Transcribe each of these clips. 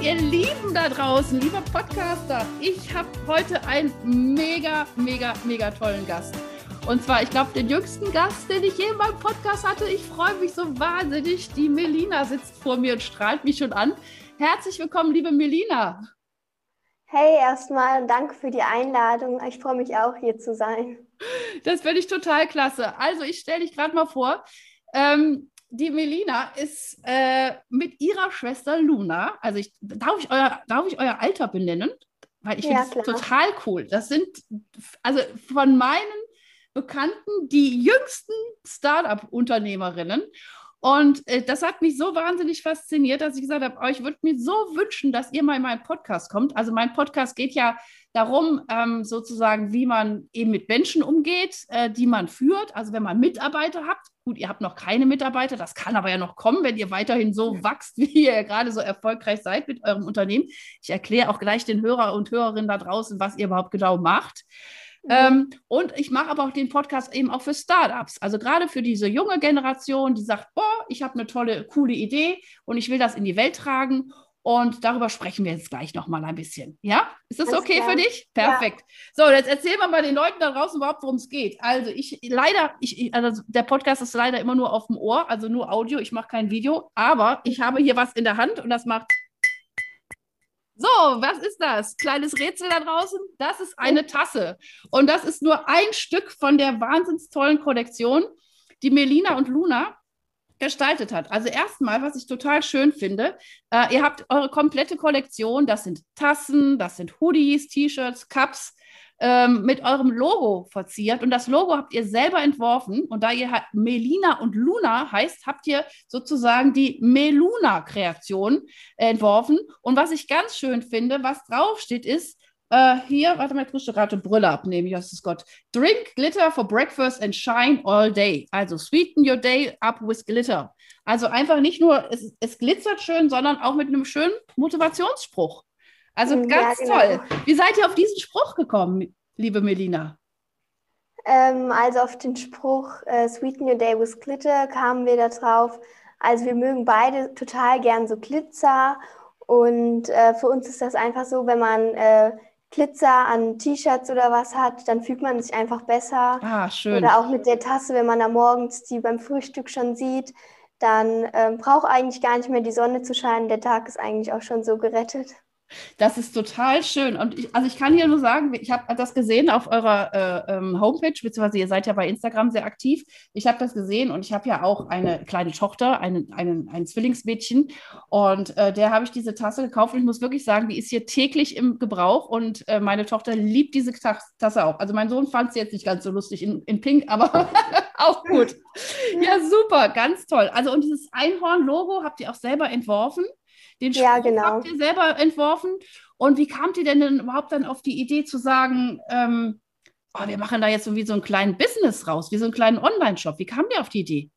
Ihr Lieben da draußen, lieber Podcaster, ich habe heute einen mega, mega, mega tollen Gast. Und zwar, ich glaube, den jüngsten Gast, den ich je in meinem Podcast hatte. Ich freue mich so wahnsinnig. Die Melina sitzt vor mir und strahlt mich schon an. Herzlich willkommen, liebe Melina. Hey, erstmal danke für die Einladung. Ich freue mich auch, hier zu sein. Das finde ich total klasse. Also, ich stelle dich gerade mal vor. Ähm, die Melina ist äh, mit ihrer Schwester Luna, also ich, darf, ich euer, darf ich euer Alter benennen? Weil ich ja, finde es total cool. Das sind also von meinen Bekannten die jüngsten Startup-Unternehmerinnen. Und äh, das hat mich so wahnsinnig fasziniert, dass ich gesagt habe, oh, ich würde mir so wünschen, dass ihr mal in meinen Podcast kommt. Also mein Podcast geht ja darum, ähm, sozusagen, wie man eben mit Menschen umgeht, äh, die man führt. Also wenn man Mitarbeiter habt, gut, ihr habt noch keine Mitarbeiter, das kann aber ja noch kommen, wenn ihr weiterhin so wächst, wie ihr gerade so erfolgreich seid mit eurem Unternehmen. Ich erkläre auch gleich den Hörer und Hörerinnen da draußen, was ihr überhaupt genau macht. Ähm, und ich mache aber auch den Podcast eben auch für Startups. Also gerade für diese junge Generation, die sagt, boah, ich habe eine tolle, coole Idee und ich will das in die Welt tragen. Und darüber sprechen wir jetzt gleich nochmal ein bisschen. Ja? Ist das okay klar. für dich? Perfekt. Ja. So, jetzt erzählen wir mal den Leuten da draußen überhaupt, worum es geht. Also ich leider, ich, also der Podcast ist leider immer nur auf dem Ohr, also nur Audio, ich mache kein Video, aber ich habe hier was in der Hand und das macht so, was ist das? Kleines Rätsel da draußen? Das ist eine Tasse. Und das ist nur ein Stück von der wahnsinns tollen Kollektion, die Melina und Luna gestaltet hat. Also erstmal, was ich total schön finde, äh, ihr habt eure komplette Kollektion, das sind Tassen, das sind Hoodies, T-Shirts, Cups, ähm, mit eurem Logo verziert. Und das Logo habt ihr selber entworfen. Und da ihr halt Melina und Luna heißt, habt ihr sozusagen die Meluna-Kreation entworfen. Und was ich ganz schön finde, was draufsteht, ist, Uh, hier, warte mal, ich musste gerade Brille abnehmen, ist Gott. Drink Glitter for breakfast and shine all day. Also sweeten your day up with glitter. Also einfach nicht nur, es, es glitzert schön, sondern auch mit einem schönen Motivationsspruch. Also ganz ja, genau. toll. Wie seid ihr auf diesen Spruch gekommen, liebe Melina? Ähm, also auf den Spruch äh, Sweeten Your Day with Glitter kamen wir da drauf. Also wir mögen beide total gern so Glitzer und äh, für uns ist das einfach so, wenn man äh, Glitzer an T-Shirts oder was hat, dann fühlt man sich einfach besser. Ah, schön. Oder auch mit der Tasse, wenn man da morgens die beim Frühstück schon sieht, dann ähm, braucht eigentlich gar nicht mehr die Sonne zu scheinen. Der Tag ist eigentlich auch schon so gerettet. Das ist total schön. Und ich, also ich kann hier nur sagen, ich habe das gesehen auf eurer äh, ähm, Homepage, beziehungsweise ihr seid ja bei Instagram sehr aktiv. Ich habe das gesehen und ich habe ja auch eine kleine Tochter, einen, einen, ein Zwillingsmädchen. Und äh, der habe ich diese Tasse gekauft und ich muss wirklich sagen, die ist hier täglich im Gebrauch und äh, meine Tochter liebt diese Tasse auch. Also mein Sohn fand sie jetzt nicht ganz so lustig in, in Pink, aber auch gut. Ja, super, ganz toll. Also und dieses Einhorn-Logo habt ihr auch selber entworfen. Den Spruch ja, genau. habt ihr selber entworfen. Und wie kamt ihr denn, denn überhaupt dann auf die Idee zu sagen, ähm, oh, wir machen da jetzt so wie so einen kleinen Business raus, wie so einen kleinen Online-Shop? Wie kam ihr auf die Idee?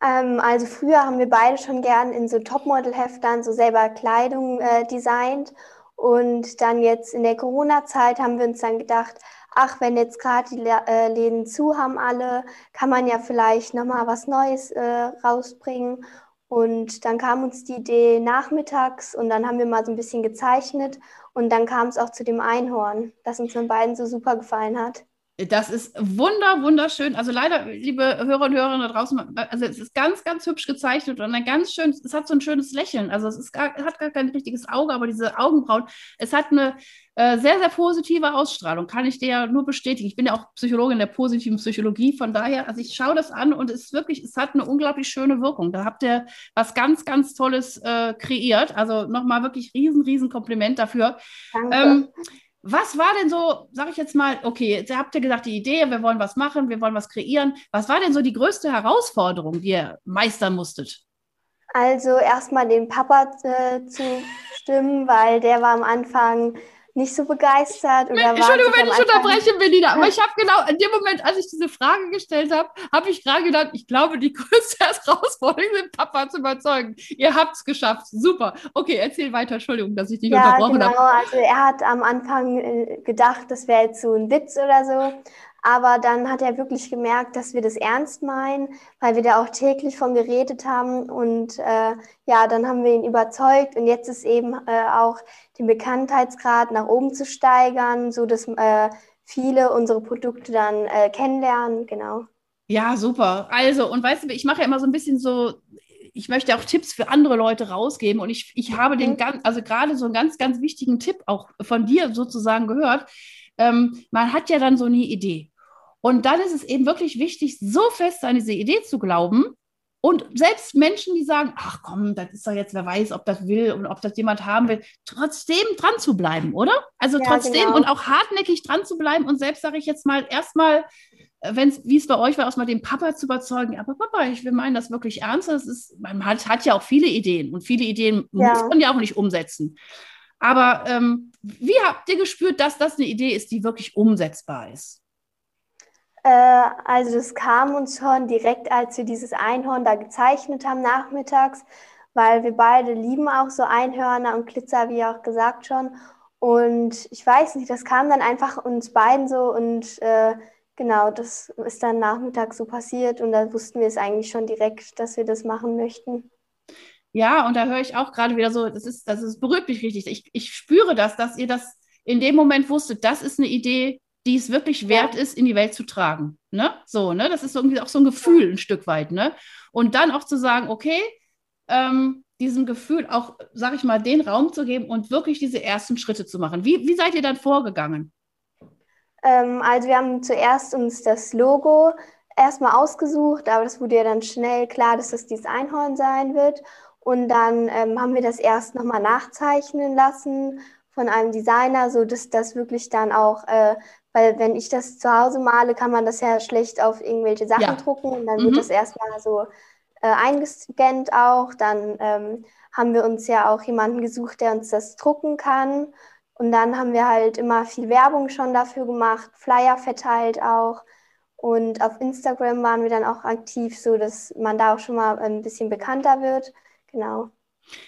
Ähm, also früher haben wir beide schon gern in so Topmodel-Heftern so selber Kleidung äh, designt. Und dann jetzt in der Corona-Zeit haben wir uns dann gedacht, ach, wenn jetzt gerade die äh, Läden zu haben alle, kann man ja vielleicht nochmal was Neues äh, rausbringen. Und dann kam uns die Idee nachmittags und dann haben wir mal so ein bisschen gezeichnet und dann kam es auch zu dem Einhorn, das uns den beiden so super gefallen hat. Das ist wunder, wunderschön. Also leider, liebe Hörer und Hörerinnen da draußen, also es ist ganz, ganz hübsch gezeichnet und ein ganz schön, es hat so ein schönes Lächeln. Also es ist gar, hat gar kein richtiges Auge, aber diese Augenbrauen, es hat eine äh, sehr, sehr positive Ausstrahlung, kann ich dir ja nur bestätigen. Ich bin ja auch Psychologin der positiven Psychologie, von daher, also ich schaue das an und es ist wirklich, es hat eine unglaublich schöne Wirkung. Da habt ihr was ganz, ganz Tolles äh, kreiert. Also nochmal wirklich riesen, riesen Kompliment dafür. Danke. Ähm, was war denn so, sag ich jetzt mal, okay, jetzt habt ihr gesagt, die Idee, wir wollen was machen, wir wollen was kreieren. Was war denn so die größte Herausforderung, die ihr meistern musstet? Also erstmal dem Papa äh, zu stimmen, weil der war am Anfang nicht so begeistert. Oder Entschuldigung, wenn ich unterbreche, Melina, aber ich habe genau in dem Moment, als ich diese Frage gestellt habe, habe ich gerade gedacht, ich glaube, die größte Herausforderung ist, Papa zu überzeugen. Ihr habt es geschafft. Super. Okay, erzähl weiter. Entschuldigung, dass ich dich ja, unterbrochen genau. habe. Also er hat am Anfang äh, gedacht, das wäre jetzt so ein Witz oder so. Aber dann hat er wirklich gemerkt, dass wir das ernst meinen, weil wir da auch täglich von geredet haben. Und äh, ja, dann haben wir ihn überzeugt. Und jetzt ist eben äh, auch den Bekanntheitsgrad nach oben zu steigern, so dass äh, viele unsere Produkte dann äh, kennenlernen. Genau. Ja, super. Also, und weißt du, ich mache ja immer so ein bisschen so, ich möchte auch Tipps für andere Leute rausgeben. Und ich, ich habe den mhm. ganz, also gerade so einen ganz, ganz wichtigen Tipp auch von dir sozusagen gehört ähm, man hat ja dann so eine Idee. Und dann ist es eben wirklich wichtig, so fest an diese Idee zu glauben. Und selbst Menschen, die sagen, ach komm, das ist doch jetzt, wer weiß, ob das will und ob das jemand haben will, trotzdem dran zu bleiben, oder? Also ja, trotzdem genau. und auch hartnäckig dran zu bleiben und selbst sage ich jetzt mal erstmal, äh, wenn es, wie es bei euch war, aus mal den Papa zu überzeugen, aber Papa, ich will meinen das wirklich ernst. Das ist, man hat, hat ja auch viele Ideen und viele Ideen ja. muss man ja auch nicht umsetzen. Aber ähm, wie habt ihr gespürt, dass das eine Idee ist, die wirklich umsetzbar ist? Äh, also das kam uns schon direkt, als wir dieses Einhorn da gezeichnet haben nachmittags, weil wir beide lieben auch so Einhörner und Glitzer, wie auch gesagt schon. Und ich weiß nicht, das kam dann einfach uns beiden so und äh, genau, das ist dann nachmittags so passiert und da wussten wir es eigentlich schon direkt, dass wir das machen möchten. Ja, und da höre ich auch gerade wieder so, das ist, das ist berührt mich richtig. Ich, ich spüre das, dass ihr das in dem Moment wusstet, das ist eine Idee, die es wirklich wert ist, in die Welt zu tragen. Ne? So, ne? Das ist irgendwie auch so ein Gefühl ein Stück weit, ne? Und dann auch zu sagen, okay, ähm, diesem Gefühl auch, sag ich mal, den Raum zu geben und wirklich diese ersten Schritte zu machen. Wie, wie seid ihr dann vorgegangen? Ähm, also wir haben zuerst uns das Logo erstmal ausgesucht, aber das wurde ja dann schnell klar, dass das dieses Einhorn sein wird. Und dann ähm, haben wir das erst nochmal nachzeichnen lassen von einem Designer, so dass das wirklich dann auch, äh, weil wenn ich das zu Hause male, kann man das ja schlecht auf irgendwelche Sachen ja. drucken und dann mhm. wird das erstmal so äh, eingescannt auch. Dann ähm, haben wir uns ja auch jemanden gesucht, der uns das drucken kann. Und dann haben wir halt immer viel Werbung schon dafür gemacht, Flyer verteilt auch. Und auf Instagram waren wir dann auch aktiv, so dass man da auch schon mal ein bisschen bekannter wird. Genau.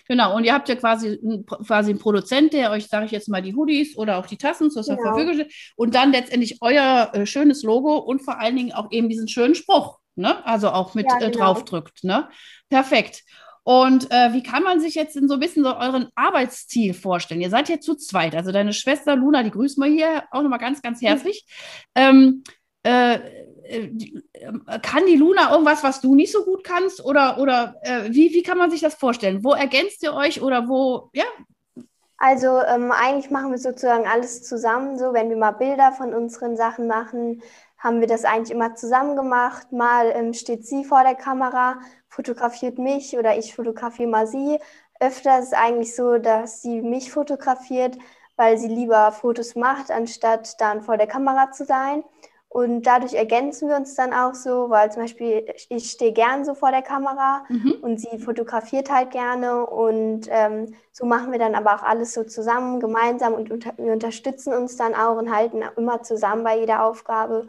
Genau, und ihr habt ja quasi, quasi einen Produzent, der euch, sage ich jetzt mal, die Hoodies oder auch die Tassen zur genau. Verfügung stellt und dann letztendlich euer äh, schönes Logo und vor allen Dingen auch eben diesen schönen Spruch, ne? also auch mit ja, äh, genau. äh, draufdrückt. Ne? Perfekt. Und äh, wie kann man sich jetzt so ein bisschen so euren Arbeitsstil vorstellen? Ihr seid ja zu zweit, also deine Schwester Luna, die grüßen wir hier auch nochmal ganz, ganz herzlich. Mhm. Ähm, äh, äh, kann die Luna irgendwas, was du nicht so gut kannst? Oder, oder äh, wie, wie kann man sich das vorstellen? Wo ergänzt ihr euch oder wo, ja? Also ähm, eigentlich machen wir sozusagen alles zusammen. So, wenn wir mal Bilder von unseren Sachen machen, haben wir das eigentlich immer zusammen gemacht. Mal ähm, steht sie vor der Kamera, fotografiert mich oder ich fotografiere mal sie. Öfter ist es eigentlich so, dass sie mich fotografiert, weil sie lieber Fotos macht, anstatt dann vor der Kamera zu sein. Und dadurch ergänzen wir uns dann auch so, weil zum Beispiel ich stehe gern so vor der Kamera mhm. und sie fotografiert halt gerne. Und ähm, so machen wir dann aber auch alles so zusammen, gemeinsam und unter wir unterstützen uns dann auch und halten immer zusammen bei jeder Aufgabe.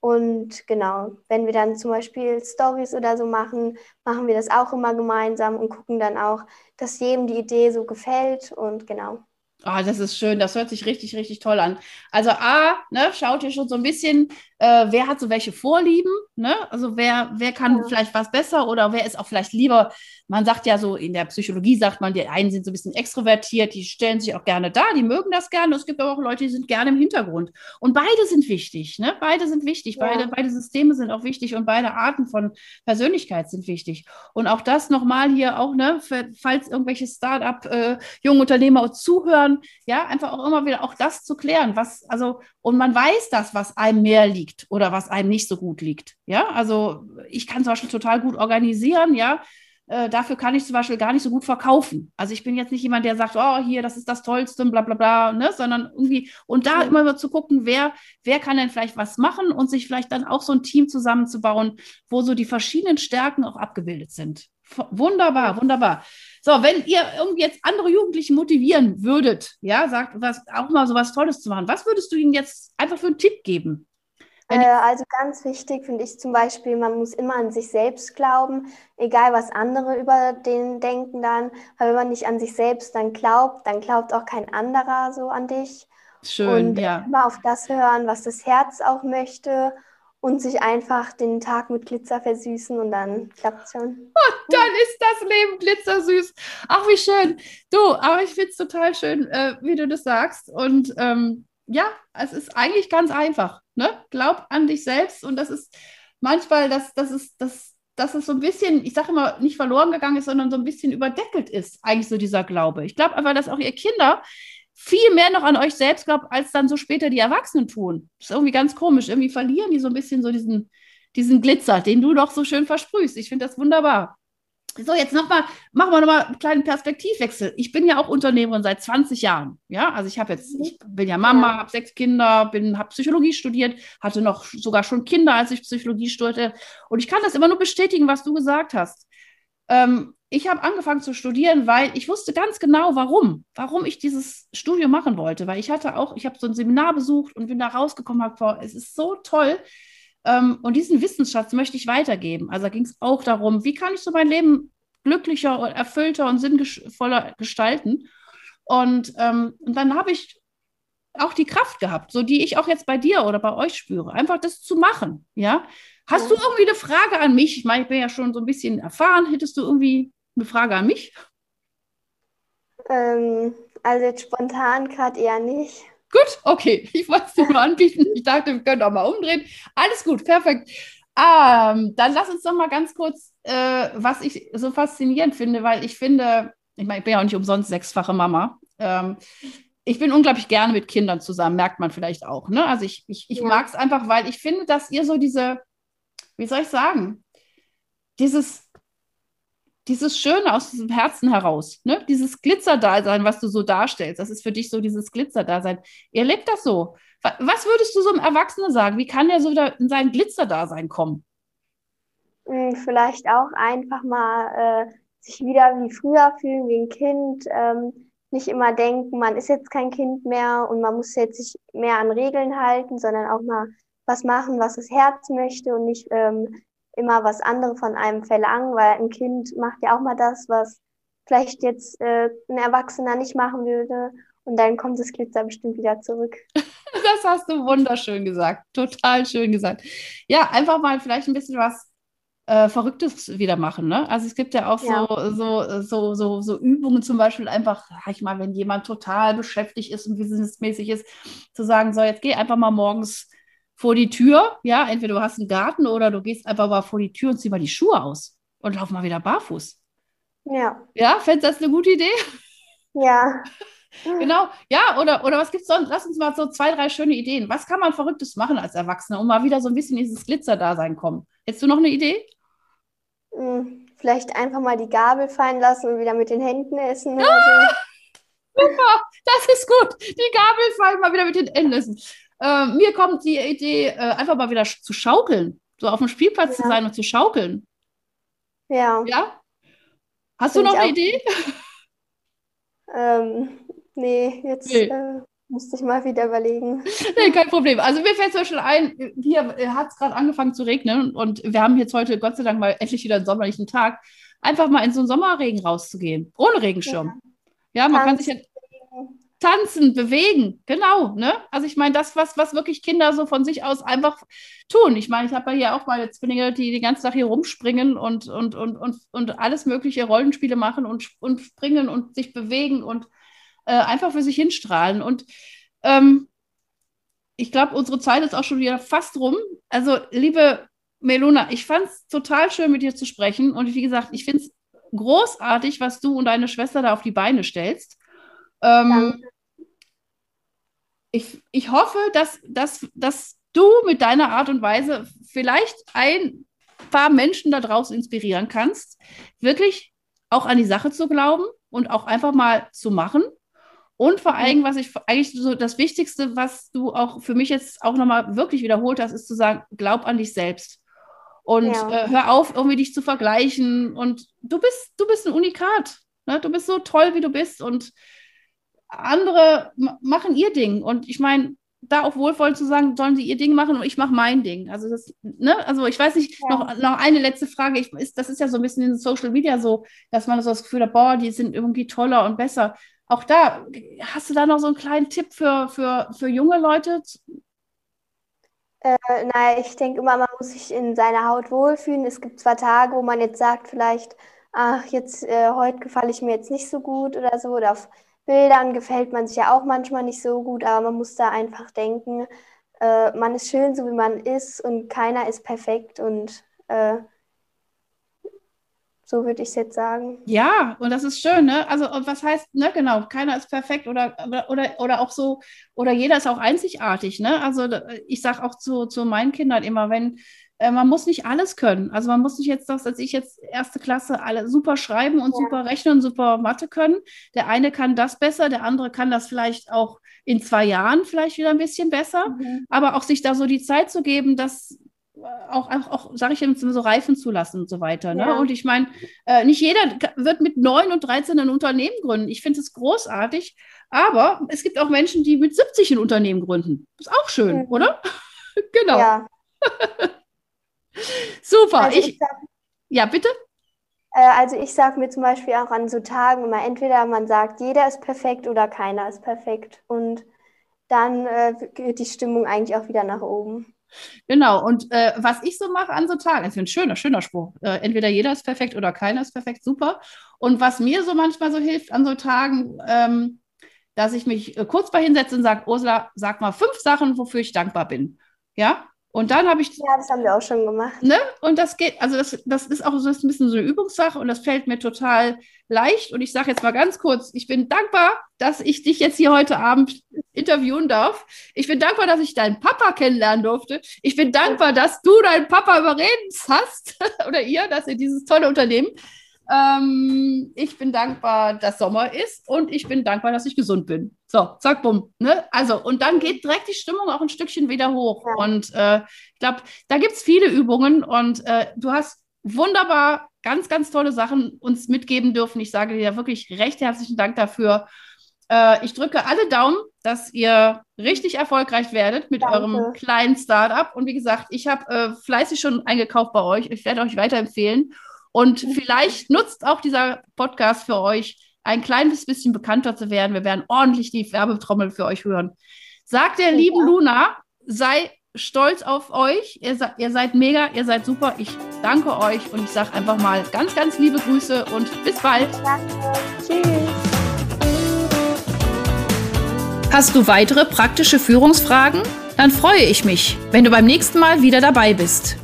Und genau, wenn wir dann zum Beispiel Stories oder so machen, machen wir das auch immer gemeinsam und gucken dann auch, dass jedem die Idee so gefällt. Und genau. Ah, das ist schön, das hört sich richtig, richtig toll an. Also A, ne, schaut ihr schon so ein bisschen, äh, wer hat so welche Vorlieben, ne? Also wer, wer kann ja. vielleicht was besser oder wer ist auch vielleicht lieber, man sagt ja so, in der Psychologie sagt man, die einen sind so ein bisschen extrovertiert, die stellen sich auch gerne da, die mögen das gerne. Es gibt aber auch Leute, die sind gerne im Hintergrund. Und beide sind wichtig, ne? Beide sind wichtig, ja. beide, beide Systeme sind auch wichtig und beide Arten von Persönlichkeit sind wichtig. Und auch das nochmal hier auch, ne, für, falls irgendwelche Start-up, äh, junge Unternehmer zuhören, ja, einfach auch immer wieder auch das zu klären, was, also, und man weiß das, was einem mehr liegt oder was einem nicht so gut liegt. Ja, also ich kann zum Beispiel total gut organisieren, ja. Äh, dafür kann ich zum Beispiel gar nicht so gut verkaufen. Also ich bin jetzt nicht jemand, der sagt, oh, hier, das ist das Tollste, bla bla bla, ne? sondern irgendwie, und da immer mal zu gucken, wer, wer kann denn vielleicht was machen und sich vielleicht dann auch so ein Team zusammenzubauen, wo so die verschiedenen Stärken auch abgebildet sind. Wunderbar, wunderbar. So, wenn ihr irgendwie jetzt andere Jugendliche motivieren würdet, ja, sagt was auch mal so was Tolles zu machen, was würdest du ihnen jetzt einfach für einen Tipp geben? Äh, also ganz wichtig finde ich zum Beispiel, man muss immer an sich selbst glauben, egal was andere über den denken dann. Weil wenn man nicht an sich selbst dann glaubt, dann glaubt auch kein anderer so an dich. Schön, und ja. immer auf das hören, was das Herz auch möchte und sich einfach den Tag mit Glitzer versüßen und dann klappt es schon. Und dann ist das Leben glitzersüß. Ach, wie schön. Du, aber ich finde es total schön, äh, wie du das sagst. Und ähm, ja, es ist eigentlich ganz einfach. Ne? Glaub an dich selbst und das ist manchmal, das, das ist, das, dass es so ein bisschen, ich sage immer, nicht verloren gegangen ist, sondern so ein bisschen überdeckelt ist, eigentlich so dieser Glaube. Ich glaube einfach, dass auch ihr Kinder viel mehr noch an euch selbst glaubt, als dann so später die Erwachsenen tun. Das ist irgendwie ganz komisch. Irgendwie verlieren die so ein bisschen so diesen, diesen Glitzer, den du doch so schön versprühst. Ich finde das wunderbar. So, jetzt nochmal, machen wir nochmal einen kleinen Perspektivwechsel. Ich bin ja auch Unternehmerin seit 20 Jahren. Ja, also ich habe jetzt, ich bin ja Mama, ja. habe sechs Kinder, bin, habe Psychologie studiert, hatte noch sogar schon Kinder, als ich Psychologie studierte. Und ich kann das immer nur bestätigen, was du gesagt hast. Ähm, ich habe angefangen zu studieren, weil ich wusste ganz genau, warum, warum ich dieses Studium machen wollte. Weil ich hatte auch, ich habe so ein Seminar besucht und bin da rausgekommen, habe es ist so toll. Ähm, und diesen Wissensschatz möchte ich weitergeben. Also ging es auch darum, wie kann ich so mein Leben glücklicher und erfüllter und sinnvoller gestalten. Und, ähm, und dann habe ich auch die Kraft gehabt, so die ich auch jetzt bei dir oder bei euch spüre, einfach das zu machen. Ja, hast ja. du irgendwie eine Frage an mich? Ich meine, ich bin ja schon so ein bisschen erfahren. Hättest du irgendwie eine Frage an mich? Ähm, also jetzt spontan gerade eher nicht. Gut, okay. Ich wollte es dir mal anbieten. Ich dachte, wir können auch mal umdrehen. Alles gut, perfekt. Ähm, dann lass uns doch mal ganz kurz, äh, was ich so faszinierend finde, weil ich finde, ich meine, ich bin ja auch nicht umsonst sechsfache Mama. Ähm, ich bin unglaublich gerne mit Kindern zusammen, merkt man vielleicht auch. Ne? Also ich, ich, ich ja. mag es einfach, weil ich finde, dass ihr so diese, wie soll ich sagen, dieses dieses Schöne aus diesem Herzen heraus, ne? dieses Glitzerdasein, was du so darstellst, das ist für dich so dieses Glitzerdasein. Ihr lebt das so. Was würdest du so einem Erwachsenen sagen? Wie kann er so wieder in sein Glitzerdasein kommen? Hm, vielleicht auch einfach mal äh, sich wieder wie früher fühlen, wie ein Kind. Ähm, nicht immer denken, man ist jetzt kein Kind mehr und man muss jetzt sich mehr an Regeln halten, sondern auch mal was machen, was das Herz möchte und nicht ähm, immer was andere von einem verlangen, weil ein Kind macht ja auch mal das, was vielleicht jetzt äh, ein Erwachsener nicht machen würde. Und dann kommt das Glitzer bestimmt wieder zurück. Das hast du wunderschön gesagt. Total schön gesagt. Ja, einfach mal vielleicht ein bisschen was äh, Verrücktes wieder machen. Ne? Also es gibt ja auch ja. So, so, so, so, Übungen zum Beispiel einfach, sag ich mal, wenn jemand total beschäftigt ist und businessmäßig ist, zu sagen, so jetzt geh einfach mal morgens vor die Tür, ja, entweder du hast einen Garten oder du gehst einfach mal vor die Tür und zieh mal die Schuhe aus und lauf mal wieder barfuß. Ja. Ja, fändest du das eine gute Idee? Ja. Genau, ja, oder, oder was gibt es sonst? Lass uns mal so zwei, drei schöne Ideen. Was kann man Verrücktes machen als Erwachsener, um mal wieder so ein bisschen in dieses Glitzer-Dasein kommen? Hättest du noch eine Idee? Hm, vielleicht einfach mal die Gabel fallen lassen und wieder mit den Händen essen. Ah, super, das ist gut. Die Gabel fallen mal wieder mit den Händen essen. Äh, mir kommt die Idee, äh, einfach mal wieder zu schaukeln. So auf dem Spielplatz ja. zu sein und zu schaukeln. Ja. Ja? Hast Find du noch eine Idee? Ähm, nee, jetzt nee. Äh, musste ich mal wieder überlegen. Nee, kein Problem. Also mir fällt zum Beispiel ein, hier hat es gerade angefangen zu regnen und wir haben jetzt heute Gott sei Dank mal endlich wieder einen sommerlichen Tag. Einfach mal in so einen Sommerregen rauszugehen, ohne Regenschirm. Ja, ja man Tanzen. kann sich ja tanzen, bewegen, genau. Ne? Also ich meine, das, was, was wirklich Kinder so von sich aus einfach tun. Ich meine, ich habe ja hier auch mal Zwillinge, die den ganzen Tag hier rumspringen und, und, und, und, und alles mögliche Rollenspiele machen und, und springen und sich bewegen und äh, einfach für sich hinstrahlen. Und ähm, ich glaube, unsere Zeit ist auch schon wieder fast rum. Also, liebe Melona, ich fand es total schön, mit dir zu sprechen. Und wie gesagt, ich finde es großartig, was du und deine Schwester da auf die Beine stellst. Ähm, ich, ich hoffe, dass, dass, dass du mit deiner Art und Weise vielleicht ein paar Menschen da draußen inspirieren kannst, wirklich auch an die Sache zu glauben und auch einfach mal zu machen. Und vor allem, was ich eigentlich so das Wichtigste, was du auch für mich jetzt auch nochmal wirklich wiederholt hast, ist zu sagen, glaub an dich selbst. Und ja. äh, hör auf, irgendwie dich zu vergleichen. Und du bist, du bist ein Unikat. Ne? Du bist so toll, wie du bist. Und andere machen ihr Ding. Und ich meine, da auch wohlwollend zu sagen, sollen sie ihr Ding machen und ich mache mein Ding. Also das, ne, also ich weiß nicht, ja. noch, noch eine letzte Frage. Ich, ist, das ist ja so ein bisschen in Social Media so, dass man so das Gefühl hat, boah, die sind irgendwie toller und besser. Auch da, hast du da noch so einen kleinen Tipp für, für, für junge Leute? Äh, naja, ich denke immer, man muss sich in seiner Haut wohlfühlen. Es gibt zwar Tage, wo man jetzt sagt, vielleicht, ach, jetzt, äh, heute gefalle ich mir jetzt nicht so gut oder so, oder auf Bildern gefällt man sich ja auch manchmal nicht so gut, aber man muss da einfach denken, äh, man ist schön, so wie man ist und keiner ist perfekt und äh, so würde ich es jetzt sagen. Ja, und das ist schön, ne? Also, was heißt, ne, genau, keiner ist perfekt oder, oder, oder auch so, oder jeder ist auch einzigartig, ne? Also, ich sage auch zu, zu meinen Kindern immer, wenn, äh, man muss nicht alles können. Also man muss nicht jetzt das, als ich jetzt erste Klasse alle super schreiben und ja. super rechnen und super Mathe können. Der eine kann das besser, der andere kann das vielleicht auch in zwei Jahren vielleicht wieder ein bisschen besser. Mhm. Aber auch sich da so die Zeit zu geben, dass auch, auch, auch sage ich jetzt so reifen zu lassen und so weiter. Ne? Ja. Und ich meine, äh, nicht jeder wird mit 9 und 13 ein Unternehmen gründen. Ich finde es großartig, aber es gibt auch Menschen, die mit 70 ein Unternehmen gründen. Ist auch schön, mhm. oder? genau. Ja. Super. Also ich, ich sag, ja, bitte? Äh, also ich sage mir zum Beispiel auch an so Tagen immer, entweder man sagt, jeder ist perfekt oder keiner ist perfekt. Und dann äh, geht die Stimmung eigentlich auch wieder nach oben. Genau, und äh, was ich so mache an so Tagen, ist ein schöner, schöner Spruch. Äh, entweder jeder ist perfekt oder keiner ist perfekt, super. Und was mir so manchmal so hilft an so Tagen, ähm, dass ich mich äh, kurz bei hinsetze und sage, Ursula, sag mal fünf Sachen, wofür ich dankbar bin. Ja, und dann habe ich. Ja, das haben wir auch schon gemacht. Ne? Und das geht, also das, das ist auch so ein bisschen so eine Übungssache und das fällt mir total leicht. Und ich sage jetzt mal ganz kurz, ich bin dankbar, dass ich dich jetzt hier heute Abend interviewen darf. Ich bin dankbar, dass ich deinen Papa kennenlernen durfte. Ich bin dankbar, dass du deinen Papa überredet hast oder ihr, dass ihr dieses tolle Unternehmen ähm, ich bin dankbar, dass Sommer ist und ich bin dankbar, dass ich gesund bin. So, zack, bumm. Ne? Also, und dann geht direkt die Stimmung auch ein Stückchen wieder hoch. Ja. Und äh, ich glaube, da gibt es viele Übungen und äh, du hast wunderbar ganz, ganz tolle Sachen uns mitgeben dürfen. Ich sage dir wirklich recht herzlichen Dank dafür. Äh, ich drücke alle Daumen, dass ihr richtig erfolgreich werdet mit Danke. eurem kleinen Startup. Und wie gesagt, ich habe äh, fleißig schon eingekauft bei euch. Ich werde euch weiterempfehlen. Und vielleicht nutzt auch dieser Podcast für euch, ein kleines bisschen bekannter zu werden. Wir werden ordentlich die Werbetrommel für euch hören. Sagt der ja. lieben Luna, sei stolz auf euch. Ihr, ihr, seid mega, ihr seid super. Ich danke euch und ich sage einfach mal ganz, ganz liebe Grüße und bis bald. Danke. Tschüss. Hast du weitere praktische Führungsfragen? Dann freue ich mich, wenn du beim nächsten Mal wieder dabei bist.